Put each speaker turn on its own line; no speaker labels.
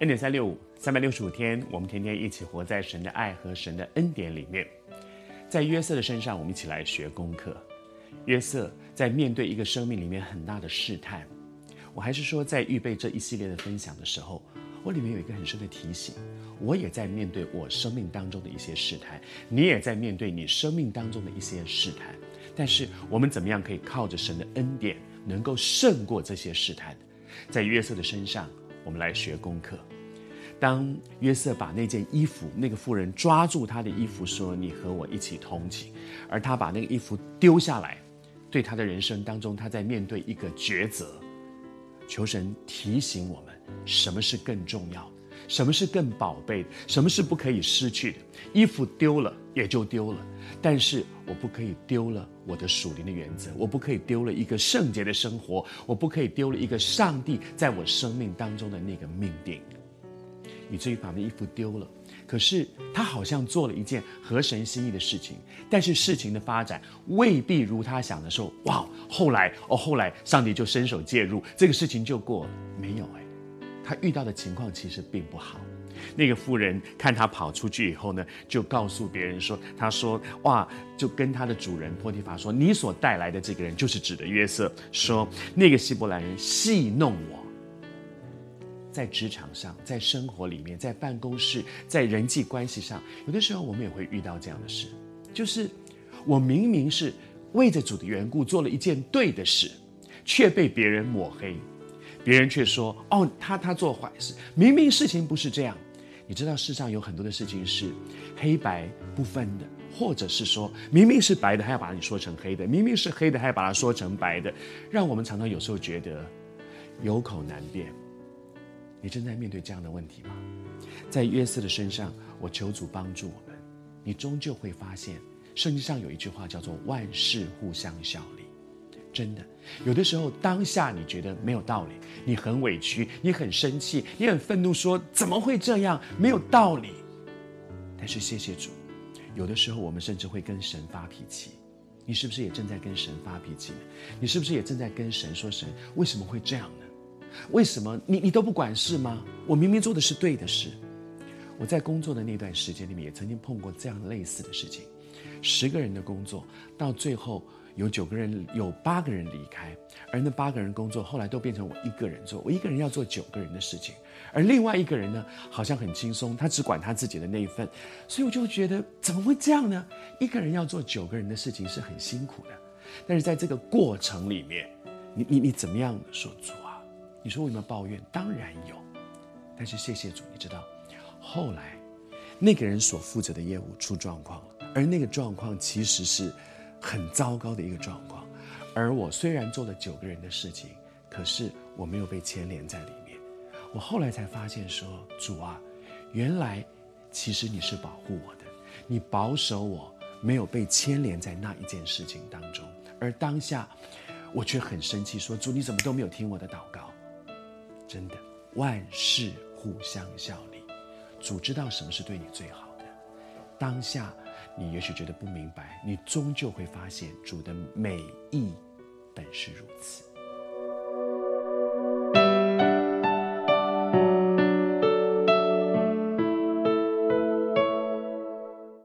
恩典三六五，三百六十五天，我们天天一起活在神的爱和神的恩典里面。在约瑟的身上，我们一起来学功课。约瑟在面对一个生命里面很大的试探，我还是说，在预备这一系列的分享的时候，我里面有一个很深的提醒：我也在面对我生命当中的一些试探，你也在面对你生命当中的一些试探。但是，我们怎么样可以靠着神的恩典，能够胜过这些试探？在约瑟的身上。我们来学功课。当约瑟把那件衣服，那个妇人抓住他的衣服说：“你和我一起同寝。”而他把那个衣服丢下来，对他的人生当中，他在面对一个抉择。求神提醒我们：什么是更重要？什么是更宝贝？什么是不可以失去的？衣服丢了也就丢了，但是我不可以丢了我的属灵的原则，我不可以丢了一个圣洁的生活，我不可以丢了一个上帝在我生命当中的那个命定，以至于把那衣服丢了。可是他好像做了一件合神心意的事情，但是事情的发展未必如他想的时候，哇，后来哦，后来上帝就伸手介入，这个事情就过了，没有哎。他遇到的情况其实并不好。那个妇人看他跑出去以后呢，就告诉别人说：“他说哇，就跟他的主人波提法说，你所带来的这个人就是指的约瑟，说那个希伯来人戏弄我。在职场上，在生活里面，在办公室，在人际关系上，有的时候我们也会遇到这样的事，就是我明明是为着主的缘故做了一件对的事，却被别人抹黑。”别人却说：“哦，他他做坏事，明明事情不是这样。你知道世上有很多的事情是黑白不分的，或者是说明明是白的，还要把你说成黑的；明明是黑的，还要把它说成白的，让我们常常有时候觉得有口难辩。你正在面对这样的问题吗？在约瑟的身上，我求主帮助我们。你终究会发现，圣经上有一句话叫做‘万事互相效力’。”真的，有的时候当下你觉得没有道理，你很委屈，你很生气，你很愤怒说，怎么会这样，没有道理。但是谢谢主，有的时候我们甚至会跟神发脾气。你是不是也正在跟神发脾气？你是不是也正在跟神说，神为什么会这样呢？为什么你你都不管事吗？我明明做的是对的事。我在工作的那段时间里面也曾经碰过这样类似的事情，十个人的工作到最后。有九个人，有八个人离开，而那八个人工作后来都变成我一个人做，我一个人要做九个人的事情，而另外一个人呢，好像很轻松，他只管他自己的那一份，所以我就觉得怎么会这样呢？一个人要做九个人的事情是很辛苦的，但是在这个过程里面，你你你怎么样说主啊？你说我有没有抱怨？当然有，但是谢谢主，你知道，后来那个人所负责的业务出状况了，而那个状况其实是。很糟糕的一个状况，而我虽然做了九个人的事情，可是我没有被牵连在里面。我后来才发现说，主啊，原来其实你是保护我的，你保守我没有被牵连在那一件事情当中。而当下我却很生气，说主，你怎么都没有听我的祷告？真的，万事互相效力，主知道什么是对你最好的。当下。你也许觉得不明白，你终究会发现主的美意本是如此。